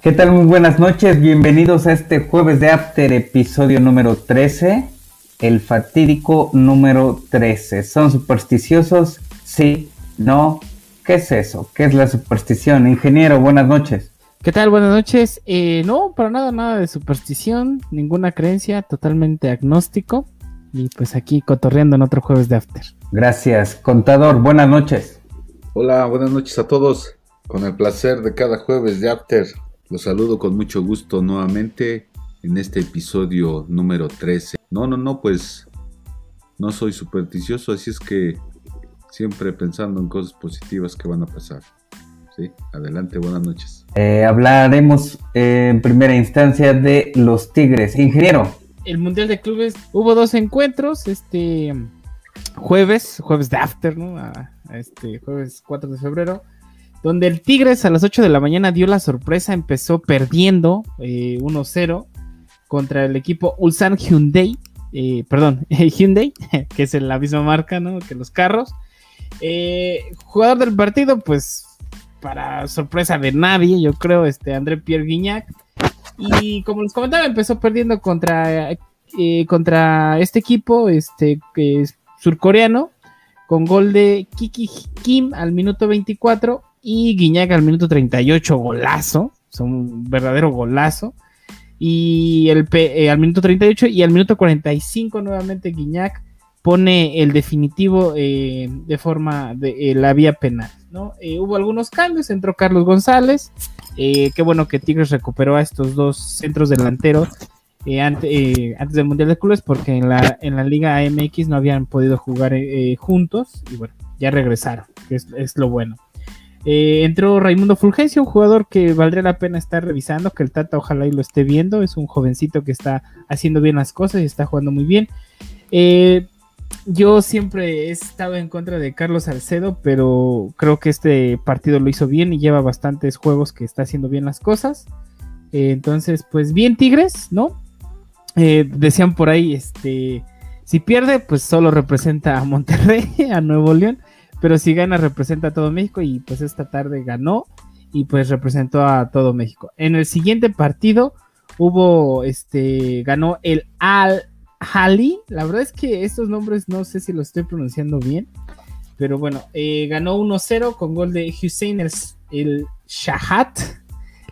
¿Qué tal? Muy buenas noches, bienvenidos a este jueves de After, episodio número 13, el fatídico número 13. ¿Son supersticiosos? Sí, no. ¿Qué es eso? ¿Qué es la superstición? Ingeniero, buenas noches. ¿Qué tal? Buenas noches. Eh, no, para nada, nada de superstición, ninguna creencia, totalmente agnóstico. Y pues aquí cotorreando en otro jueves de After. Gracias. Contador, buenas noches. Hola, buenas noches a todos. Con el placer de cada jueves de After. Los saludo con mucho gusto nuevamente en este episodio número 13. No, no, no, pues no soy supersticioso, así es que siempre pensando en cosas positivas que van a pasar. Sí, adelante, buenas noches. Eh, hablaremos eh, en primera instancia de los Tigres. Ingeniero. El Mundial de Clubes hubo dos encuentros, este jueves, jueves de after, ¿no? A, este jueves 4 de febrero, donde el Tigres a las 8 de la mañana dio la sorpresa, empezó perdiendo 1-0 eh, contra el equipo Ulsan Hyundai, eh, perdón, Hyundai, que es la misma marca, ¿no? Que los carros. Eh, jugador del partido, pues para sorpresa de nadie, yo creo, este André Pierre Guignac. Y como les comentaba, empezó perdiendo contra, contra este equipo, este surcoreano, con gol de Kiki Kim al minuto 24 y Guiñac al minuto 38, golazo, son un verdadero golazo. Y el eh, al minuto 38 y al minuto 45 nuevamente Guiñac pone el definitivo eh, de forma de eh, la vía penal. ¿no? hubo algunos cambios, entró Carlos González, qué bueno que Tigres recuperó a estos dos centros delanteros antes del Mundial de Clubes porque en la, en la Liga AMX no habían podido jugar juntos y bueno, ya regresaron, que es lo bueno. Eh, entró Raimundo Fulgencio, un jugador que valdría la pena estar revisando, que el Tata ojalá lo esté viendo. Es un jovencito que está haciendo bien las cosas y está jugando muy bien. Eh, yo siempre he estado en contra de Carlos Salcedo, pero creo que este partido lo hizo bien y lleva bastantes juegos que está haciendo bien las cosas. Eh, entonces, pues bien Tigres, ¿no? decían por ahí, este, si pierde, pues solo representa a Monterrey, a Nuevo León pero si gana representa a todo México y pues esta tarde ganó y pues representó a todo México. En el siguiente partido hubo, este, ganó el Al Hali, la verdad es que estos nombres no sé si los estoy pronunciando bien, pero bueno, eh, ganó 1-0 con gol de Hussein el, Shahat,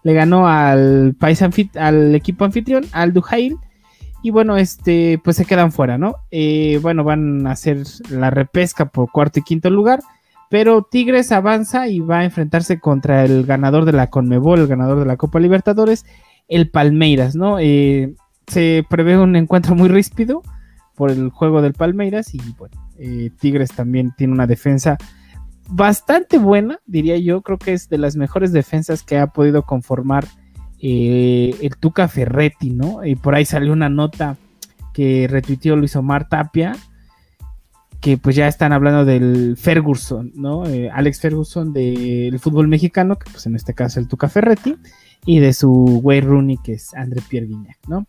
le ganó al, país al equipo anfitrión, al Duhail, y bueno, este, pues se quedan fuera, ¿no? Eh, bueno, van a hacer la repesca por cuarto y quinto lugar. Pero Tigres avanza y va a enfrentarse contra el ganador de la Conmebol, el ganador de la Copa Libertadores, el Palmeiras, ¿no? Eh, se prevé un encuentro muy ríspido por el juego del Palmeiras y bueno, eh, Tigres también tiene una defensa bastante buena, diría yo, creo que es de las mejores defensas que ha podido conformar eh, el Tuca Ferretti, ¿no? Y por ahí salió una nota que retuiteó Luis Omar Tapia, que pues ya están hablando del Ferguson, ¿no? Eh, Alex Ferguson del fútbol mexicano, que pues en este caso el Tuca Ferretti, y de su güey Rooney, que es André Pierre Guignac, ¿no?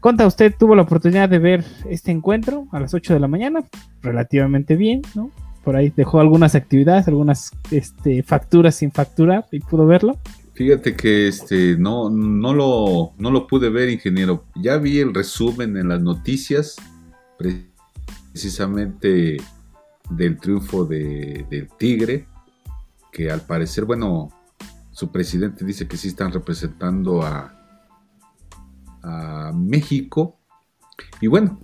Conta, usted tuvo la oportunidad de ver este encuentro a las 8 de la mañana, relativamente bien, ¿no? Por ahí dejó algunas actividades, algunas este, facturas sin facturar y pudo verlo. Fíjate que este no, no, lo, no lo pude ver, ingeniero. Ya vi el resumen en las noticias, precisamente del triunfo de, del Tigre, que al parecer, bueno, su presidente dice que sí están representando a, a México. Y bueno,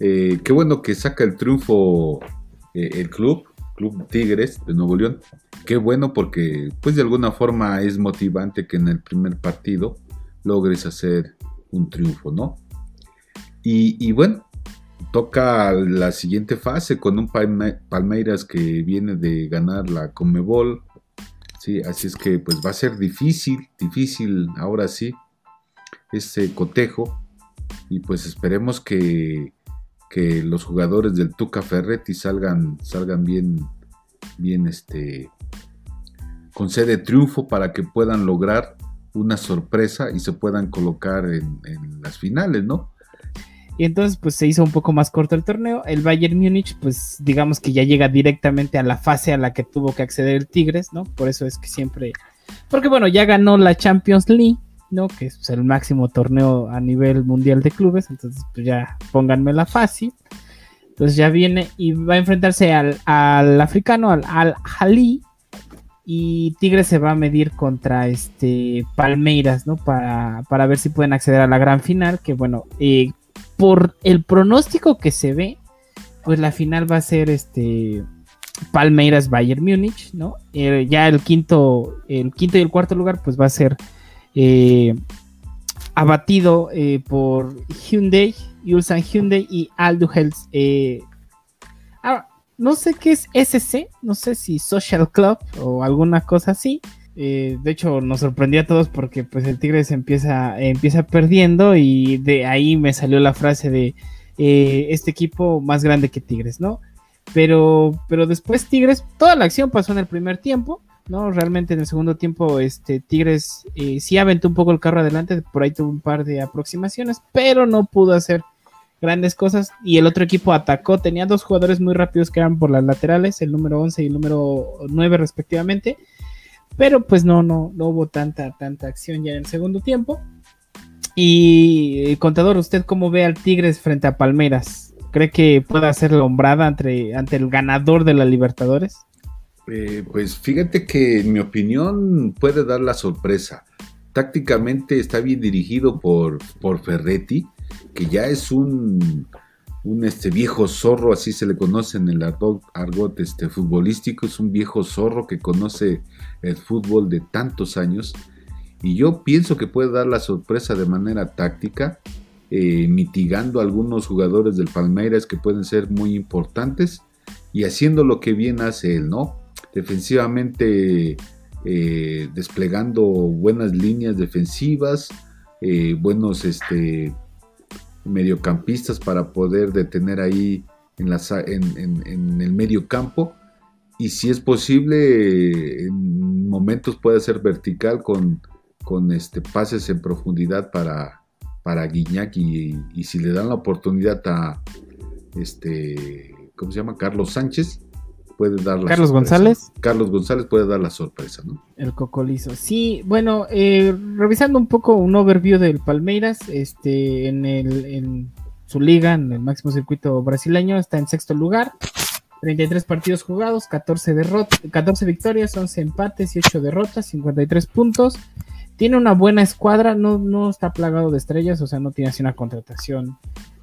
eh, qué bueno que saca el triunfo eh, el club, Club Tigres de Nuevo León. Qué bueno porque pues de alguna forma es motivante que en el primer partido logres hacer un triunfo, ¿no? Y, bueno, toca la siguiente fase con un Palmeiras que viene de ganar la Comebol. Sí, así es que pues va a ser difícil, difícil ahora sí, ese cotejo. Y pues esperemos que que los jugadores del Tuca Ferretti salgan, salgan bien, bien este, con sede de triunfo para que puedan lograr una sorpresa y se puedan colocar en, las finales, ¿no? Y entonces pues se hizo un poco más corto el torneo. El Bayern Múnich pues digamos que ya llega directamente a la fase a la que tuvo que acceder el Tigres, ¿no? Por eso es que siempre... Porque bueno, ya ganó la Champions League, ¿no? Que es pues, el máximo torneo a nivel mundial de clubes, entonces pues ya pónganmela fácil. Entonces ya viene y va a enfrentarse al, al africano, al Al-Hali, y Tigres se va a medir contra este Palmeiras, ¿no? Para, para ver si pueden acceder a la gran final, que bueno, eh, por el pronóstico que se ve, pues la final va a ser este Palmeiras Bayern Múnich, ¿no? Eh, ya el quinto, el quinto y el cuarto lugar, pues va a ser eh, abatido por Hyundai, Ulsan Hyundai y Aldo Health. Ah, no sé qué es SC, no sé si Social Club o alguna cosa así. Eh, de hecho, nos sorprendió a todos porque pues el Tigres empieza, empieza perdiendo y de ahí me salió la frase de eh, este equipo más grande que Tigres, ¿no? Pero, pero después Tigres, toda la acción pasó en el primer tiempo, ¿no? Realmente en el segundo tiempo, este Tigres eh, sí aventó un poco el carro adelante, por ahí tuvo un par de aproximaciones, pero no pudo hacer grandes cosas. Y el otro equipo atacó, tenía dos jugadores muy rápidos que eran por las laterales, el número 11 y el número 9 respectivamente. Pero pues no, no, no hubo tanta, tanta acción ya en el segundo tiempo. Y eh, contador, ¿usted cómo ve al Tigres frente a Palmeras? ¿Cree que pueda ser lombrada ante, ante el ganador de la Libertadores? Eh, pues fíjate que en mi opinión puede dar la sorpresa. Tácticamente está bien dirigido por, por Ferretti que ya es un, un este viejo zorro, así se le conoce en el argot, este, futbolístico, es un viejo zorro que conoce el fútbol de tantos años. Y yo pienso que puede dar la sorpresa de manera táctica, eh, mitigando algunos jugadores del Palmeiras que pueden ser muy importantes y haciendo lo que bien hace él, ¿no? Defensivamente eh, desplegando buenas líneas defensivas, eh, buenos este, mediocampistas para poder detener ahí en, en, el medio campo. Y si es posible, en momentos puede ser vertical con, con este, pases en profundidad para, para Guiñac y, y, si le dan la oportunidad a este, ¿cómo se llama? Carlos Sánchez, puede dar la Carlos González. Carlos González puede dar la sorpresa, ¿no? El cocolizo. Sí, bueno, eh, revisando un poco un overview del Palmeiras, este, en, el, en su liga, en el máximo circuito brasileño, está en sexto lugar. 33 partidos jugados, 14, 14 victorias, 11 empates y 8 derrotas, 53 puntos. Tiene una buena escuadra, no, no está plagado de estrellas, o sea, no tiene así una contratación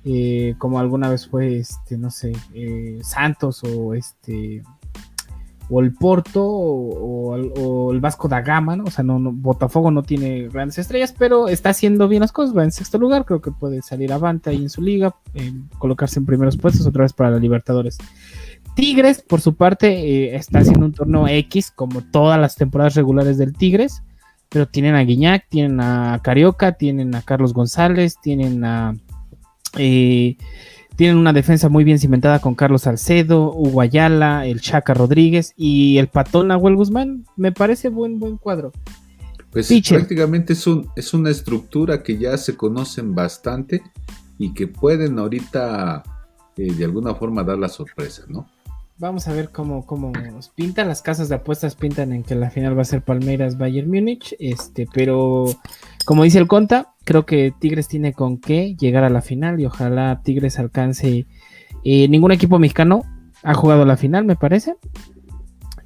eh, como alguna vez fue, este, no sé, eh, Santos o este o el Porto o, el Vasco da Gama, ¿no? O sea, no, Botafogo no tiene grandes estrellas, pero está haciendo bien las cosas, va en sexto lugar, creo que puede salir avante ahí en su liga, colocarse en primeros puestos otra vez para la Libertadores. Tigres, por su parte, eh, está haciendo un torneo X, como todas las temporadas regulares del Tigres, pero tienen a Guiñac, tienen a Carioca, tienen a Carlos González, tienen a eh, tienen una defensa muy bien cimentada con Carlos Salcedo, Hugo Ayala, el Chaca Rodríguez y el Patón Nahuel Guzmán. Me parece buen, buen cuadro. Pues prácticamente es, un, es una estructura que ya se conocen bastante y que pueden ahorita eh, de alguna forma dar la sorpresa, ¿no? Vamos a ver cómo, cómo nos pintan. Las casas de apuestas pintan en que la final va a ser Palmeiras Bayern Múnich. Este, pero como dice el Conta, creo que Tigres tiene con qué llegar a la final y ojalá Tigres alcance. Eh, ningún equipo mexicano ha jugado la final, me parece.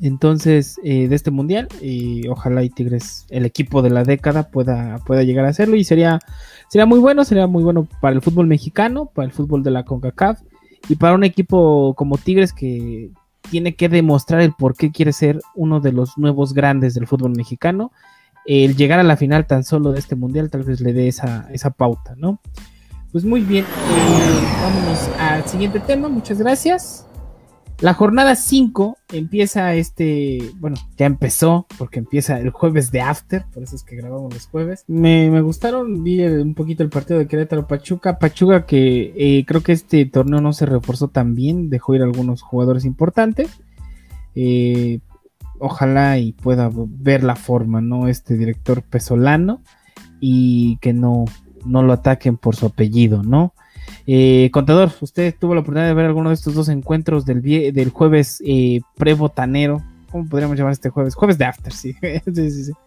Entonces, eh, de este mundial, y ojalá y Tigres, el equipo de la década, pueda, pueda llegar a hacerlo. Y sería, sería muy bueno, sería muy bueno para el fútbol mexicano, para el fútbol de la CONCACAF y para un equipo como Tigres que tiene que demostrar el por qué quiere ser uno de los nuevos grandes del fútbol mexicano, el llegar a la final tan solo de este mundial tal vez le dé esa, esa pauta, ¿no? Pues muy bien, eh, vámonos al siguiente tema, muchas gracias. La jornada 5 empieza este, bueno, ya empezó porque empieza el jueves de After, por eso es que grabamos los jueves. Me, gustaron, vi un poquito el partido de Querétaro Pachuca. Pachuca que eh, creo que este torneo no se reforzó tan bien, dejó ir algunos jugadores importantes. Eh, ojalá y pueda ver la forma, ¿no? Este director pesolano y que no, no lo ataquen por su apellido, ¿no? Eh, contador, usted tuvo la oportunidad de ver alguno de estos dos encuentros del, del jueves eh, pre-botanero. ¿Cómo podríamos llamar este jueves? Jueves de after, sí. sí, sí, Pues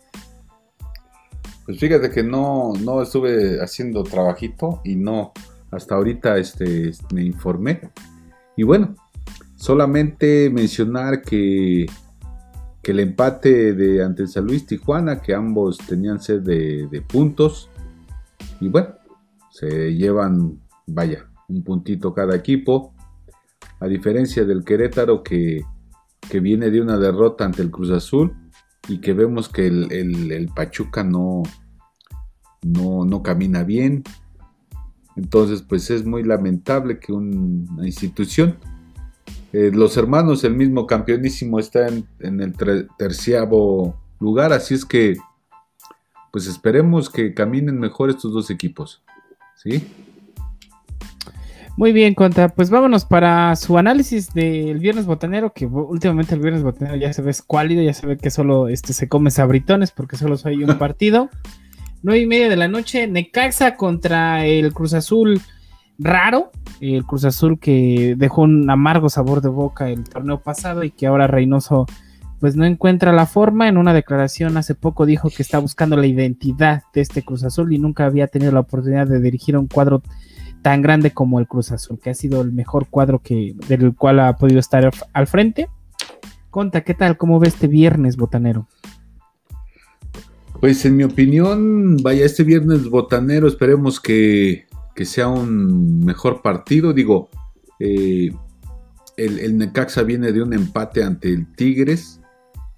Pues fíjate que no, no estuve haciendo trabajito y no, hasta ahorita este, me informé. Y bueno, solamente mencionar que, que el empate de ante San Luis Tijuana, que ambos tenían sed de, puntos. Y bueno, se llevan, vaya, un puntito cada equipo. A diferencia del Querétaro que, que viene de una derrota ante el Cruz Azul y que vemos que el, Pachuca no, no, no, camina bien. Entonces, pues es muy lamentable que una institución, eh, los hermanos, el mismo campeonísimo, está en, en el terciavo lugar, así es que, pues esperemos que caminen mejor estos dos equipos. ¿Sí? Muy bien, Conta. Pues vámonos para su análisis del viernes botanero, que últimamente el viernes botanero ya se ve escuálido, ya se ve que solo este, se come sabritones porque solo hay un partido. Nueve y media de la noche, Necaxa contra el Cruz Azul raro, el Cruz Azul que dejó un amargo sabor de boca el torneo pasado y que ahora Reynoso pues no encuentra la forma. En una declaración hace poco dijo que está buscando la identidad de este Cruz Azul y nunca había tenido la oportunidad de dirigir un cuadro tan grande como el Cruz Azul, que ha sido el mejor cuadro que, del cual ha podido estar al frente. Conta, ¿qué tal? ¿Cómo ve este viernes, Botanero? Pues en mi opinión, vaya, este viernes botanero, esperemos que, sea un mejor partido. Digo, eh, el, el, Necaxa viene de un empate ante el Tigres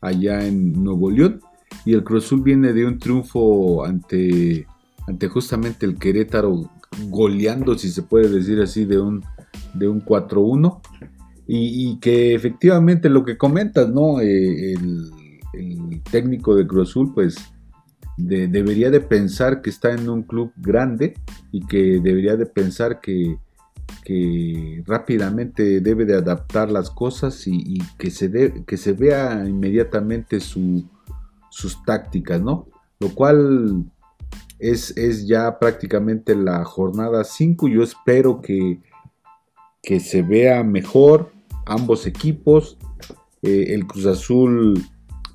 allá en Nuevo León y el Cruz Azul viene de un triunfo ante, ante justamente el Querétaro goleando, si se puede decir así, de un, de un 4-1. Y, que efectivamente lo que comentas, ¿no? Eh, el, técnico de Cruz Azul, pues debería de pensar que está en un club grande y que debería de pensar que, que rápidamente debe de adaptar las cosas y, que, se que se vea inmediatamente sus tácticas, ¿no? Lo cual es, ya prácticamente la jornada 5. Yo espero que, que, se vea mejor ambos equipos. Eh, el Cruz Azul,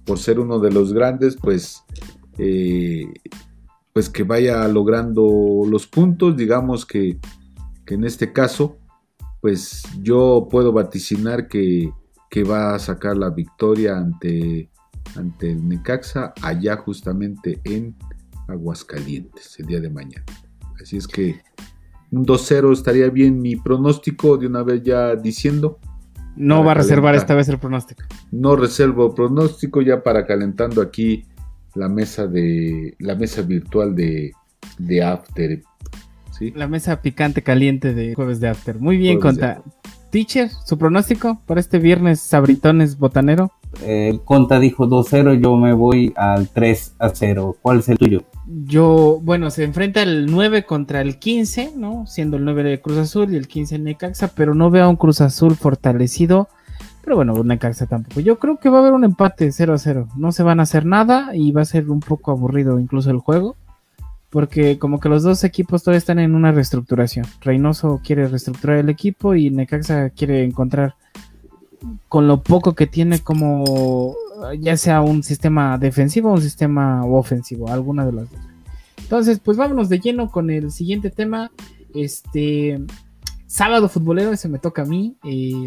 por ser uno de los grandes, pues, eh, pues que vaya logrando los puntos. Digamos que, que, en este caso, pues yo puedo vaticinar que, que va a sacar la victoria ante, ante el Necaxa allá justamente en Aguascalientes el día de mañana. Así es que un 2-0 estaría bien mi pronóstico de una vez ya diciendo. No va a reservar esta vez el pronóstico. No reservo pronóstico ya para calentando aquí la mesa de la mesa virtual de, de After. ¿sí? La mesa picante caliente de jueves de After. Muy bien, Conta. Teacher, su pronóstico para este viernes Sabritones Botanero. El Conta dijo 2-0, yo me voy al 3 0. ¿Cuál es el tuyo? Yo, bueno, se enfrenta el 9 contra el 15, ¿no? Siendo el 9 de Cruz Azul y el 15 Necaxa, pero no veo a un Cruz Azul fortalecido. Pero bueno, Necaxa tampoco. Yo creo que va a haber un empate 0 0. No se van a hacer nada y va a ser un poco aburrido incluso el juego. Porque como que los dos equipos todavía están en una reestructuración. Reynoso quiere reestructurar el equipo y Necaxa quiere encontrar con lo poco que tiene como ya sea un sistema defensivo o un sistema ofensivo, alguna de las dos. Entonces, pues vámonos de lleno con el siguiente tema. Este sábado futbolero, ese me toca a mí.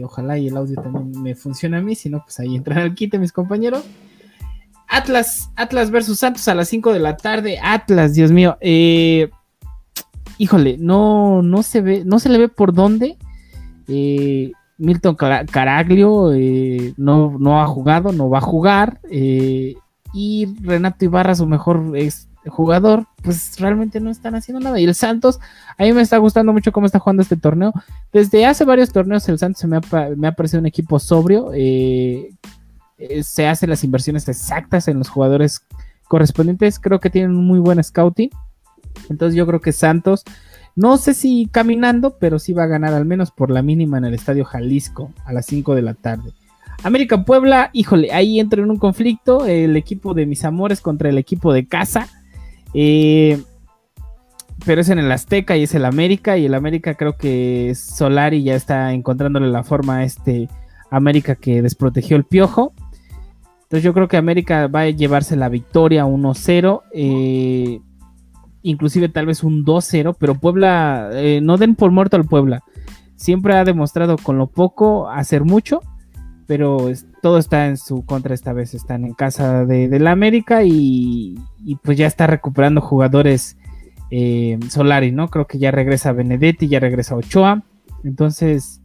Ojalá y el audio también me funcione a mí, si no, pues ahí entran al quite mis compañeros. Atlas, Atlas versus Santos a las 5 de la tarde. Atlas, Dios mío. Eh, híjole, no, no se ve, no se le ve por dónde. Eh, Milton Caraglio eh, no, no, ha jugado, no va a jugar. Y Renato Ibarra, su mejor jugador, pues realmente no están haciendo nada. Y el Santos, a mí me está gustando mucho cómo está jugando este torneo. Desde hace varios torneos el Santos me ha, parecido un equipo sobrio. Eh, se hacen las inversiones exactas en los jugadores correspondientes. Creo que tienen un muy buen scouting. Entonces yo creo que Santos no sé si caminando, pero sí va a ganar al menos por la mínima en el Estadio Jalisco a las 5 de la tarde. América Puebla, híjole, ahí entra en un conflicto el equipo de mis amores contra el equipo de casa. Pero es en el Azteca y es el América. Y el América creo que Solari ya está encontrándole la forma a este América que desprotegió el piojo. Entonces yo creo que América va a llevarse la victoria 1-0. Eh, inclusive tal vez un 2-0, pero Puebla, eh, no den por muerto al Puebla. Siempre ha demostrado con lo poco hacer mucho, pero todo está en su contra esta vez. Están en casa de, la América y, pues ya está recuperando jugadores eh, Solari, ¿no? Creo que ya regresa Benedetti, ya regresa Ochoa. Entonces,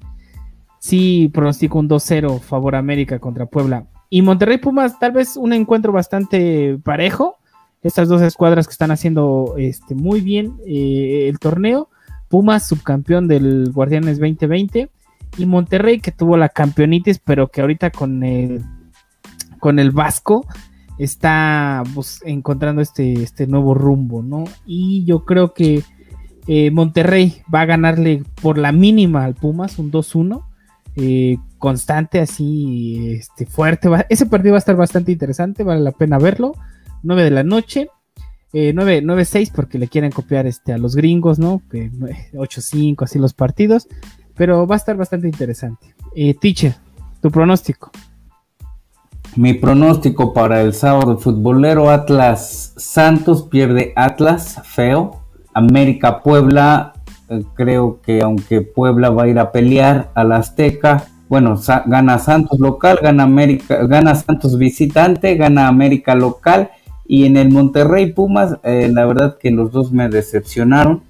sí pronostico un 2-0 favor América contra Puebla. Y Monterrey Pumas, tal vez un encuentro bastante parejo estas dos escuadras que están haciendo este, muy bien eh, el torneo. Pumas, subcampeón del Guardianes 2020. Y Monterrey, que tuvo la campeonitis, pero que ahorita con el, con el Vasco está pues, encontrando este, este nuevo rumbo, ¿no? Y yo creo que eh, Monterrey va a ganarle por la mínima al Pumas, un 2-1. Eh, constante, así este, fuerte. ese partido va a estar bastante interesante, vale la pena verlo. 9 de la noche. Eh, 9, 9-6 porque le quieren copiar este, a los gringos, ¿no? 8-5, así los partidos. Pero va a estar bastante interesante. Eh, Teacher, tu pronóstico. Mi pronóstico para el sábado futbolero Atlas Santos pierde Atlas, feo. América Puebla, eh, creo que aunque Puebla va a ir a pelear al Azteca, bueno, gana Santos local, gana América, gana Santos visitante, gana América local y en el Monterrey Pumas, eh, la verdad que los dos me decepcionaron.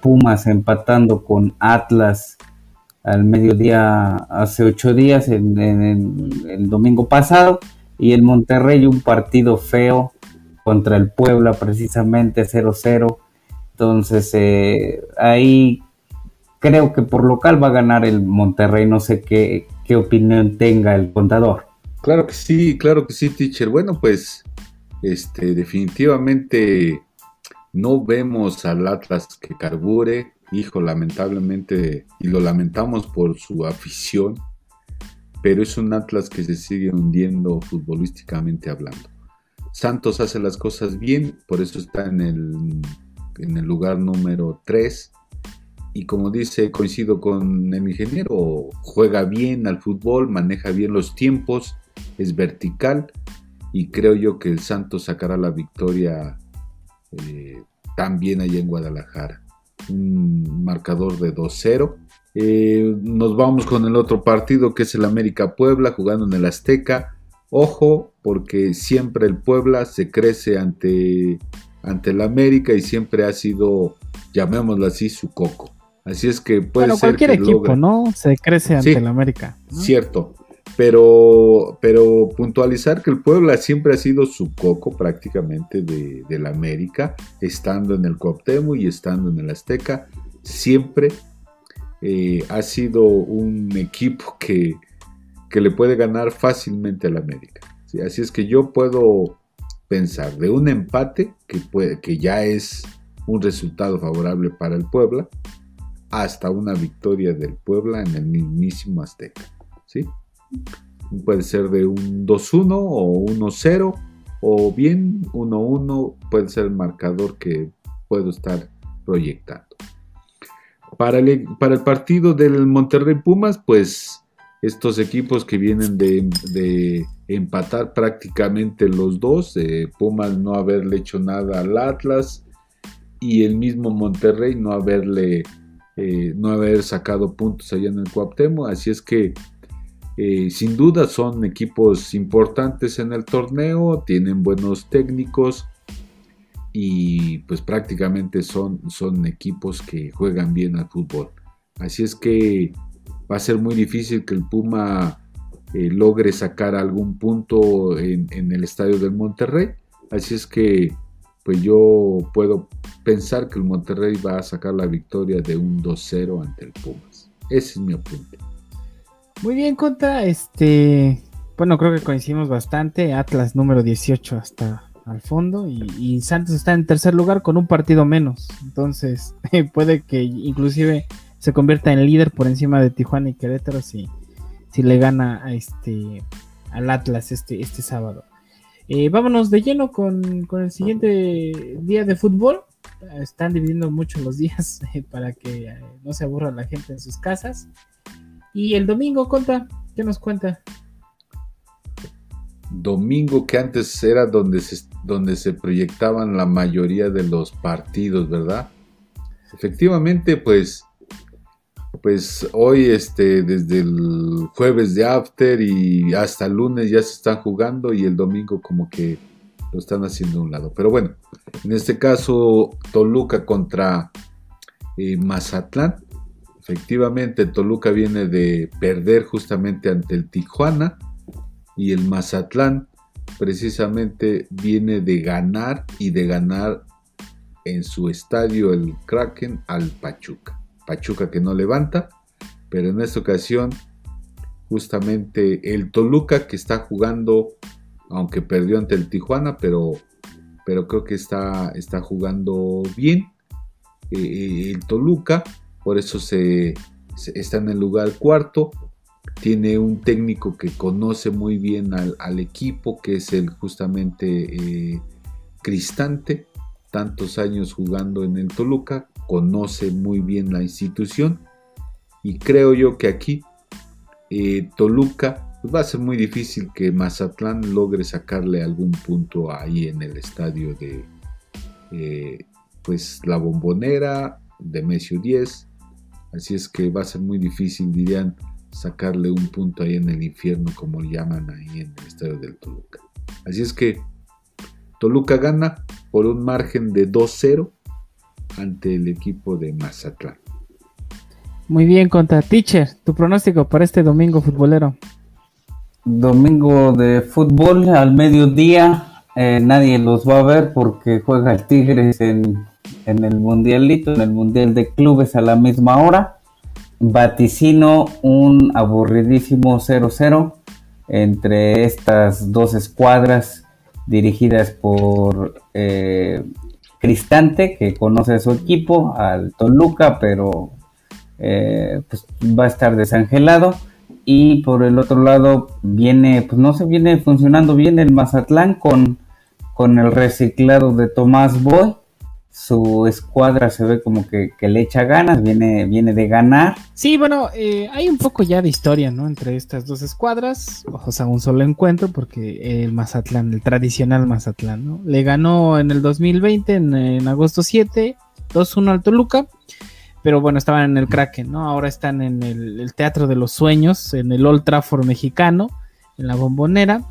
Pumas empatando con Atlas al mediodía hace ocho días, en, el domingo pasado. Y el Monterrey un partido feo contra el Puebla precisamente 0-0. Entonces eh, ahí creo que por local va a ganar el Monterrey. No sé qué, qué opinión tenga el contador. Claro que sí, claro que sí, teacher. Bueno, pues este, definitivamente no vemos al Atlas que carbure, hijo, lamentablemente, y lo lamentamos por su afición, pero es un Atlas que se sigue hundiendo futbolísticamente hablando. Santos hace las cosas bien, por eso está en el, en el lugar número 3. Y como dice, coincido con el ingeniero, juega bien al fútbol, maneja bien los tiempos, es vertical y creo yo que el Santos sacará la victoria eh, también allá en Guadalajara. Un marcador de 2-0. Eh, nos vamos con el otro partido que es el América Puebla jugando en el Azteca. Ojo, porque siempre el Puebla se crece ante, ante el América y siempre ha sido, llamémoslo así, su coco. Así es que puede ser cualquier equipo, ¿no? Se crece ante el América. Cierto pero, pero puntualizar que el Puebla siempre ha sido su coco prácticamente de, la América, estando en el Cuauhtémoc y estando en el Azteca, siempre eh, ha sido un equipo que, le puede ganar fácilmente al América. Así es que yo puedo pensar de un empate que, puede, que ya es un resultado favorable para el Puebla, hasta una victoria del Puebla en el mismísimo Azteca. ¿sí? Puede ser de un 2-1 o 1-0 o bien 1-1 puede ser el marcador que puedo estar proyectando. Para el, para el partido del Monterrey Pumas, pues estos equipos que vienen de, empatar prácticamente los dos, Pumas no haberle hecho nada al Atlas y el mismo Monterrey no haberle eh, no haber sacado puntos allá en el Cuauhtémoc, así es que eh, sin duda son equipos importantes en el torneo, tienen buenos técnicos y pues prácticamente son, son equipos que juegan bien al fútbol. Así es que va a ser muy difícil que el Puma eh, logre sacar algún punto en, en, el estadio del Monterrey. Así es que pues yo puedo pensar que el Monterrey va a sacar la victoria de un 2-0 ante el Pumas. Ese es mi apunte. Muy bien, Conta. Este, bueno, creo que coincidimos bastante. Atlas número 18 hasta al fondo y, Santos está en tercer lugar con un partido menos. Entonces, puede que inclusive se convierta en líder por encima de Tijuana y Querétaro si, si le gana a este, al Atlas este, este sábado. Eh, vámonos de lleno con, con, el siguiente día de fútbol. Están dividiendo mucho los días para que eh, no se aburra la gente en sus casas. Y el domingo, Conta, ¿qué nos cuenta? domingo que antes era donde se, donde se proyectaban la mayoría de los partidos, ¿verdad? Efectivamente, pues, pues hoy, este, desde el jueves de after y hasta el lunes ya se están jugando y el domingo como que lo están haciendo a un lado. Pero bueno, en este caso, Toluca contra eh, Mazatlán. Efectivamente, Toluca viene de perder justamente ante el Tijuana y el Mazatlán precisamente viene de ganar y de ganar en su estadio el Kraken al Pachuca. Pachuca que no levanta, pero en esta ocasión justamente el Toluca que está jugando, aunque perdió ante el Tijuana, pero, pero creo que está, está jugando bien. Eh, eh, el Toluca, por eso se, está en el lugar cuarto, tiene un técnico que conoce muy bien al, equipo, que es el justamente eh, Cristante, tantos años jugando en el Toluca, conoce muy bien la institución. Y creo yo que aquí eh, Toluca pues va a ser muy difícil que Mazatlán logre sacarle algún punto ahí en el estadio de eh, pues la bombonera de Mesio 10 así es que va a ser muy difícil dirían sacarle un punto ahí en el infierno, como llaman ahí en el estadio del Toluca. Así es que Toluca gana por un margen de 2-0 ante el equipo de Mazatlán. Muy bien, contra Teacher, tu pronóstico para este domingo futbolero. Domingo de fútbol al mediodía, eh, nadie los va a ver porque juega el Tigres en, en el Mundialito, en el Mundial de Clubes a la misma hora vaticino un aburridísimo 0-0 entre estas dos escuadras dirigidas por eh, Cristante, que conoce a su equipo, al Toluca, pero eh, pues va a estar desangelado. Y por el otro lado viene, pues no se viene funcionando bien el Mazatlán con, con el reciclado de Tomás Boy su escuadra se ve como que, le echa ganas, viene, viene de ganar. Sí, bueno, eh, hay un poco ya de historia, ¿no? Entre estas dos escuadras, o sea, un solo encuentro, porque el Mazatlán, el tradicional Mazatlán, ¿no? Le ganó en el 2020, en, agosto 7, 2-1 al Toluca, pero bueno, estaban en el Kraken, ¿no? Ahora están en el, Teatro de los Sueños, en el Old Trafford mexicano, en la bombonera,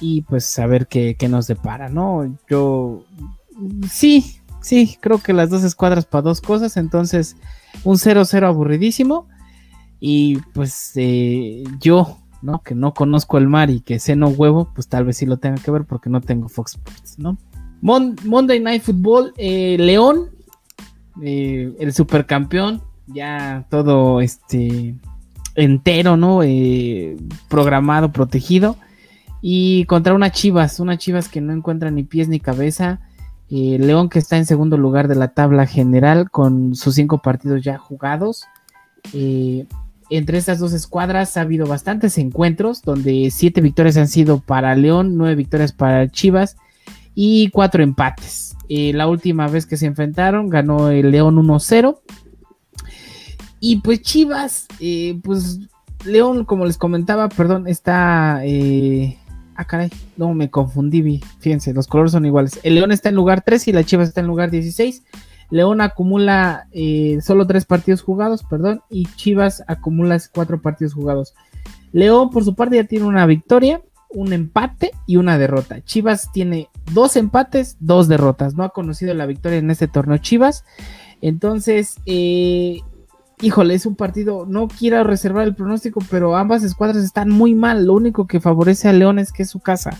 y pues a ver qué nos depara, ¿no? Yo, sí, sí, creo que las dos escuadras para dos cosas, entonces un 0-0 aburridísimo. Y pues eh, yo, ¿no? Que no conozco el mar y que sé no huevo, pues tal vez sí lo tenga que ver porque no tengo Fox Sports, ¿no? Monday Night Football, eh, León, eh, el supercampeón, ya todo este entero, ¿no? programado, protegido. Y contra una Chivas, una Chivas que no encuentra ni pies ni cabeza eh, León que está en segundo lugar de la tabla general con sus cinco partidos ya jugados. Eh, entre estas dos escuadras ha habido bastantes encuentros donde siete victorias han sido para León, nueve victorias para Chivas y cuatro empates. Eh, la última vez que se enfrentaron ganó el León 1-0. Y pues Chivas, pues León, como les comentaba, perdón, está Ah, caray, no me confundí, fíjense, los colores son iguales. El León está en lugar 3 y la Chivas está en lugar 16. León acumula eh, solo 3 partidos jugados, perdón, y Chivas acumula 4 partidos jugados. León, por su parte, ya tiene una victoria, un empate y una derrota. Chivas tiene dos empates, dos derrotas. No ha conocido la victoria en este torneo Chivas. Entonces, eh, híjole, es un partido, no quiero reservar el pronóstico, pero ambas escuadras están muy mal. Lo único que favorece a León es que es su casa.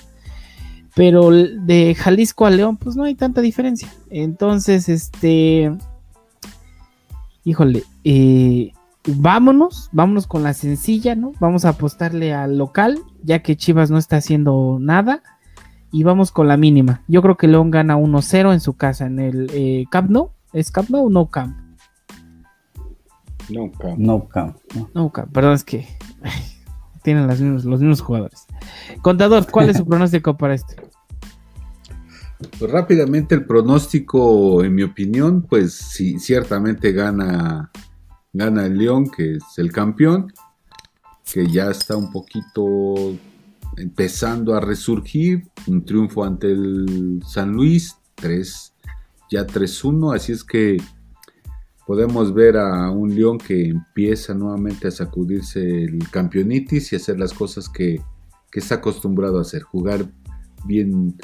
Pero de Jalisco a León, pues no hay tanta diferencia. Entonces, este, híjole, eh, vámonos, vámonos con la sencilla, ¿no? Vamos a apostarle al local, ya que Chivas no está haciendo nada. Y vamos con la mínima. Yo creo que León gana 1-0 en su casa, en el eh, Nou. ¿Es Camp Nou o no Camp? No Camp. No Camp. No, Perdón, es que tienen los mismos, jugadores. Contador, ¿cuál es su pronóstico para este? Pues rápidamente el pronóstico, en mi opinión, pues sí, ciertamente gana, gana el León, que es el campeón, que ya está un poquito empezando a resurgir, un triunfo ante el San Luis, 3, ya 3-1, así es que podemos ver a un León que empieza nuevamente a sacudirse el campeonitis y hacer las cosas que, está acostumbrado a hacer, jugar bien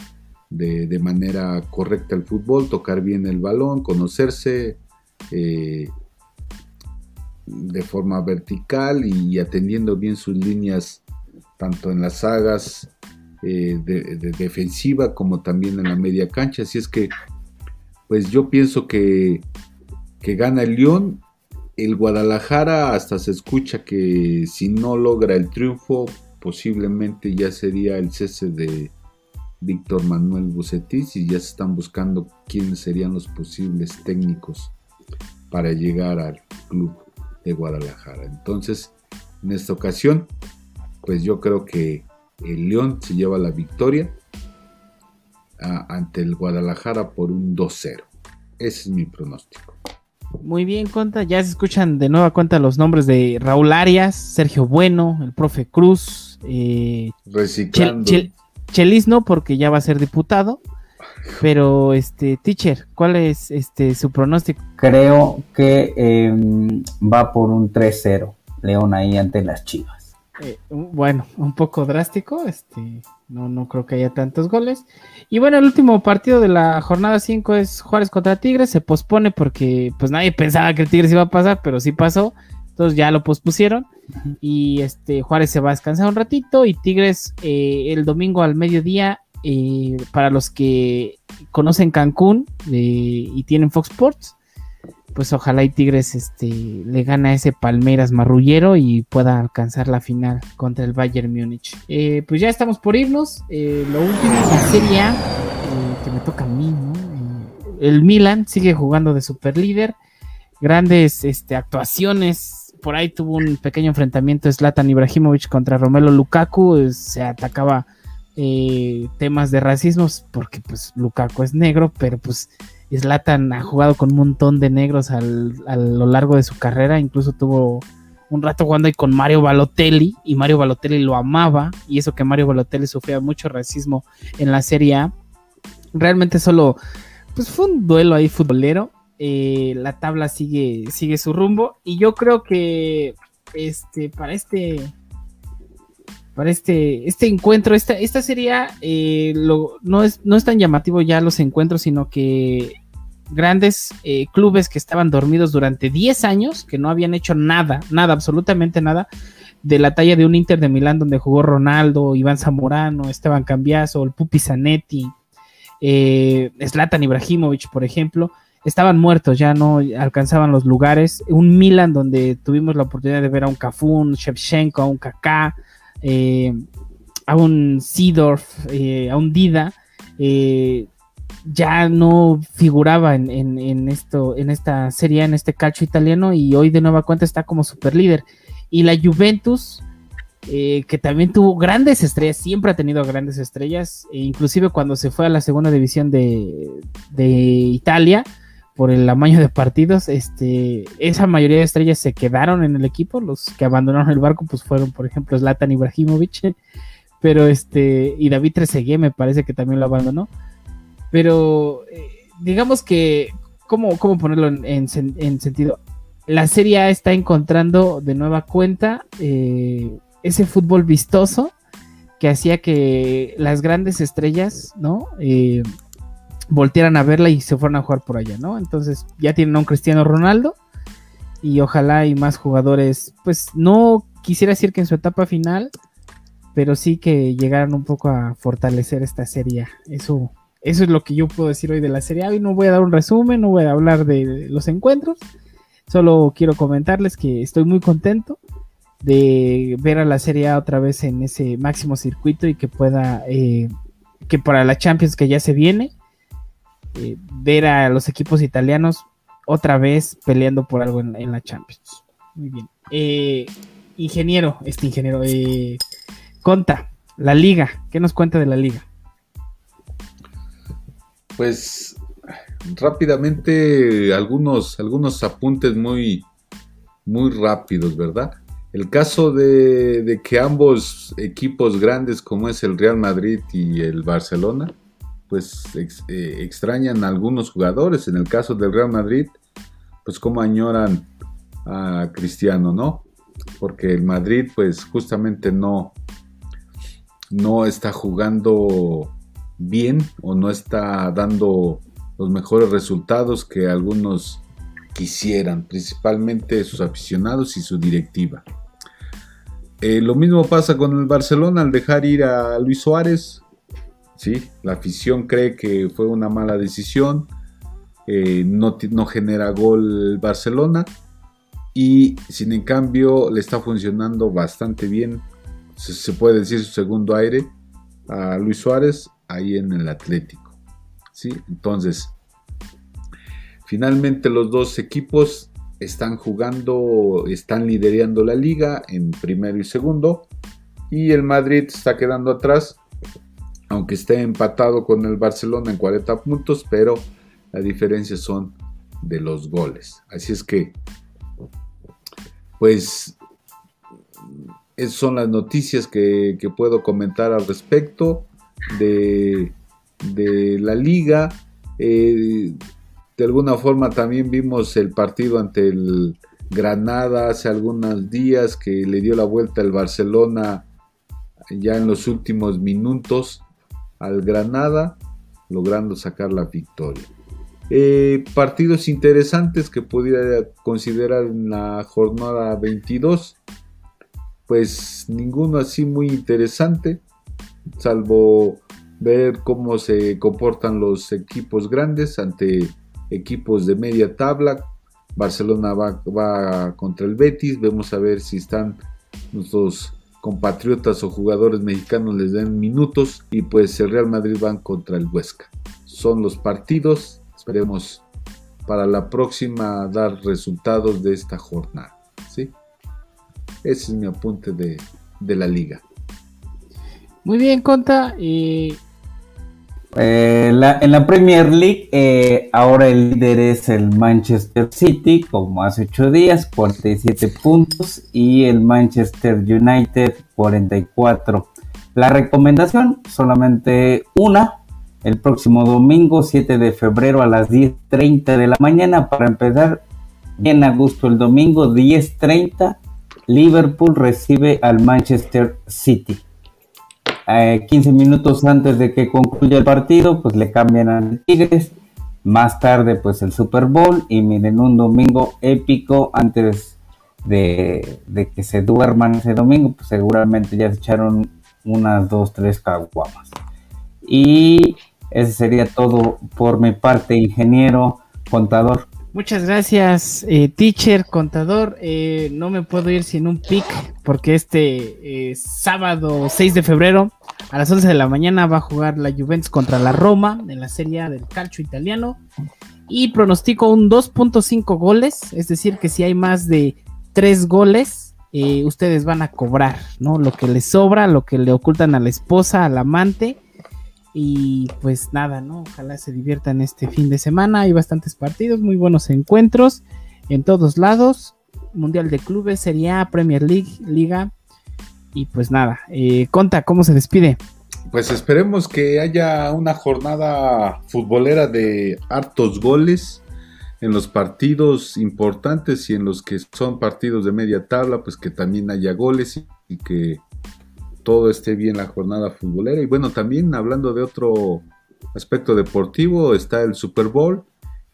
de, manera correcta el fútbol, tocar bien el balón, conocerse eh, de forma vertical y atendiendo bien sus líneas tanto en las sagas eh, de, defensiva como también en la media cancha. Así es que, pues yo pienso que, que gana el León. El Guadalajara hasta se escucha que si no logra el triunfo, posiblemente ya sería el cese de Víctor Manuel Bucetis y ya se están buscando quiénes serían los posibles técnicos para llegar al club de Guadalajara. Entonces, en esta ocasión, pues yo creo que el León se lleva la victoria ante el Guadalajara por un 2-0. Ese es mi pronóstico. Muy bien, Conta. Ya se escuchan de nueva cuenta los nombres de Raúl Arias, Sergio Bueno, el profe Cruz. Eh, Reciclando. Chelis no, porque ya va a ser diputado. Pero, este, teacher, ¿cuál es este su pronóstico? Creo que em, va por un 3-0. León ahí ante las Chivas. Eh, bueno, un poco drástico, este, no, no creo que haya tantos goles. Y bueno, el último partido de la jornada 5 es Juárez contra Tigres, se pospone porque pues nadie pensaba que el Tigres iba a pasar, pero sí pasó, entonces ya lo pospusieron. Y este Juárez se va a descansar un ratito y Tigres eh, el domingo al mediodía, eh, para los que conocen Cancún y tienen Fox Sports, pues ojalá y Tigres este, le gana ese Palmeiras marrullero y pueda alcanzar la final contra el Bayern Múnich. Eh, pues ya estamos por irnos. Eh, lo último, A, eh, que me toca a mí, ¿no? el Milan sigue jugando de super líder. Grandes este, actuaciones. Por ahí tuvo un pequeño enfrentamiento Zlatan Ibrahimovic contra Romelo Lukaku. Se atacaba temas de racismo porque pues Lukaku es negro, pero pues Slatan ha jugado con un montón de negros a lo largo de su carrera, incluso tuvo un rato jugando ahí con Mario Balotelli y Mario Balotelli lo amaba y eso que Mario Balotelli sufría mucho racismo en la Serie A. Realmente solo pues fue un duelo ahí futbolero. Eh, la tabla sigue, sigue su rumbo y yo creo que este para este para este, este encuentro, esta, esta sería, eh, no, es, no es tan llamativo ya los encuentros, sino que grandes eh, clubes que estaban dormidos durante 10 años, que no habían hecho nada, nada, absolutamente nada, de la talla de un Inter de Milán donde jugó Ronaldo, Iván Zamorano, Esteban Cambiaso, el Pupi Zanetti, eh, Zlatan Ibrahimovic, por ejemplo, estaban muertos, ya no alcanzaban los lugares. Un Milan donde tuvimos la oportunidad de ver a un Cafú, un Shevchenko, a un Kaká, eh, a un Seedorf, eh, a un Dida, eh, ya no figuraba en, esto, en esta serie, en este calcio italiano, y hoy de nueva cuenta está como super líder. Y la Juventus, que también tuvo grandes estrellas, siempre ha tenido grandes estrellas, e inclusive cuando se fue a la segunda división de, de Italia, por el amaño de partidos, este, esa mayoría de estrellas se quedaron en el equipo, los que abandonaron el barco pues fueron por ejemplo Zlatan Ibrahimovic, pero este, y David Trezeguet me parece que también lo abandonó, pero eh, digamos que, ¿cómo, cómo ponerlo en, sentido? La Serie A está encontrando de nueva cuenta eh, ese fútbol vistoso que hacía que las grandes estrellas, ¿no? Eh, voltearan a verla y se fueran a jugar por allá, ¿no? Entonces ya tienen a un Cristiano Ronaldo y ojalá hay más jugadores, pues no quisiera decir que en su etapa final, pero sí que llegaran un poco a fortalecer esta serie. Eso, eso es lo que yo puedo decir hoy de la serie A. Y no voy a dar un resumen, no voy a hablar de los encuentros. Solo quiero comentarles que estoy muy contento de ver a la Serie A otra vez en ese máximo circuito y que pueda, eh, que para la Champions que ya se viene, eh, ver a los equipos italianos otra vez peleando por algo en, la Champions. Muy bien. Eh, ingeniero, este ingeniero, eh, Conta, la liga, ¿qué nos cuenta de la liga? Pues rápidamente algunos, algunos apuntes muy, muy rápidos, ¿verdad? El caso de, que ambos equipos grandes como es el Real Madrid y el Barcelona, pues eh, extrañan a algunos jugadores. En el caso del Real Madrid, pues como añoran a Cristiano, ¿no? Porque el Madrid pues justamente no, no está jugando bien o no está dando los mejores resultados que algunos quisieran, principalmente sus aficionados y su directiva. Eh, lo mismo pasa con el Barcelona al dejar ir a Luis Suárez. ¿Sí? La afición cree que fue una mala decisión. Eh, no, genera gol el Barcelona. Y sin en cambio le está funcionando bastante bien. Se, se puede decir su segundo aire a Luis Suárez ahí en el Atlético. ¿sí? Entonces, finalmente los dos equipos están jugando, están liderando la liga en primero y segundo. Y el Madrid está quedando atrás, aunque esté empatado con el Barcelona en 40 puntos, pero la diferencia son de los goles. Así es que, pues, esas son las noticias que, puedo comentar al respecto de, de la liga. Eh, de alguna forma también vimos el partido ante el Granada hace algunos días que le dio la vuelta al Barcelona ya en los últimos minutos al Granada, logrando sacar la victoria. Eh, partidos interesantes que pudiera considerar en la jornada 22, pues ninguno así muy interesante salvo ver cómo se comportan los equipos grandes ante equipos de media tabla. Barcelona va, contra el Betis, vemos a ver si están nuestros compatriotas o jugadores mexicanos les den minutos y pues el Real Madrid van contra el Huesca. Son los partidos, esperemos para la próxima dar resultados de esta jornada. ¿sí? Ese es mi apunte de, de la liga. Muy bien, Conta. Eh, en la Premier League, eh, ahora el líder es el Manchester City, como hace 8 días, 47 puntos, y el Manchester United, 44. La recomendación, solamente una, el próximo domingo, 7 de febrero a las 10.30 de la mañana, para empezar bien a gusto el domingo, 10.30, Liverpool recibe al Manchester City. 15 eh, minutos antes de que concluya el partido, pues le cambian a Tigres. Más tarde, pues el Super Bowl. Y miren, un domingo épico antes de, que se duerman ese domingo, pues seguramente ya se echaron unas dos, tres caguamas. Y ese sería todo por mi parte, ingeniero, contador. Muchas gracias, eh, teacher, contador. Eh, no me puedo ir sin un pick porque este sábado 6 de febrero a las 11 de la mañana va a jugar la Juventus contra la Roma en la Serie del calcio italiano. Y pronostico un 2.5 goles, es decir, que si hay más de 3 goles, eh, ustedes van a cobrar, ¿no? Lo que les sobra, lo que le ocultan a la esposa, al amante. Y pues nada, ¿no? Ojalá se diviertan este fin de semana. Hay bastantes partidos, muy buenos encuentros en todos lados. Mundial de Clubes, Serie A, Premier League, Liga y pues nada, eh, Conta, ¿cómo se despide? Pues esperemos que haya una jornada futbolera de hartos goles en los partidos importantes y en los que son partidos de media tabla, pues que también haya goles y, que todo esté bien la jornada futbolera. Y bueno, también hablando de otro aspecto deportivo, está el Super Bowl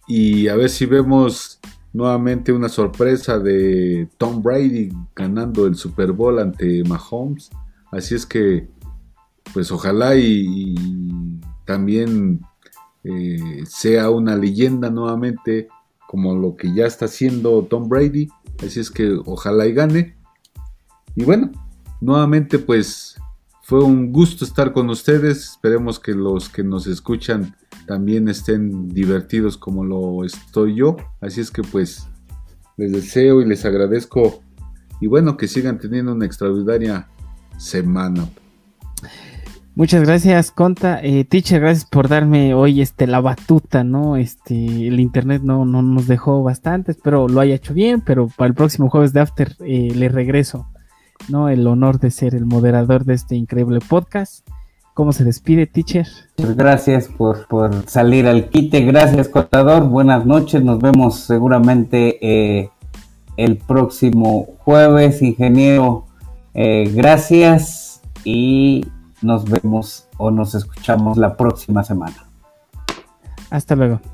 y a ver si vemos nuevamente una sorpresa de Tom Brady ganando el Super Bowl ante Mahomes. Así es que, pues ojalá y, también eh, sea una leyenda nuevamente como lo que ya está haciendo Tom Brady. Así es que ojalá y gane. Y bueno, nuevamente pues fue un gusto estar con ustedes. Esperemos que los que nos escuchan también estén divertidos como lo estoy yo. Así es que pues les deseo y les agradezco y bueno, que sigan teniendo una extraordinaria semana. Muchas gracias, Conta. Eh, teacher, gracias por darme hoy este, la batuta, ¿no? Este, el internet no, no nos dejó bastante, espero lo haya hecho bien, pero para el próximo jueves de After eh, le regreso. ¿no? El honor de ser el moderador de este increíble podcast. ¿Cómo se despide, teacher? Muchas gracias por, por salir al quite. Gracias, contador. Buenas noches. Nos vemos seguramente eh, el próximo jueves, ingeniero. Eh, gracias y nos vemos o nos escuchamos la próxima semana. Hasta luego. Hasta luego.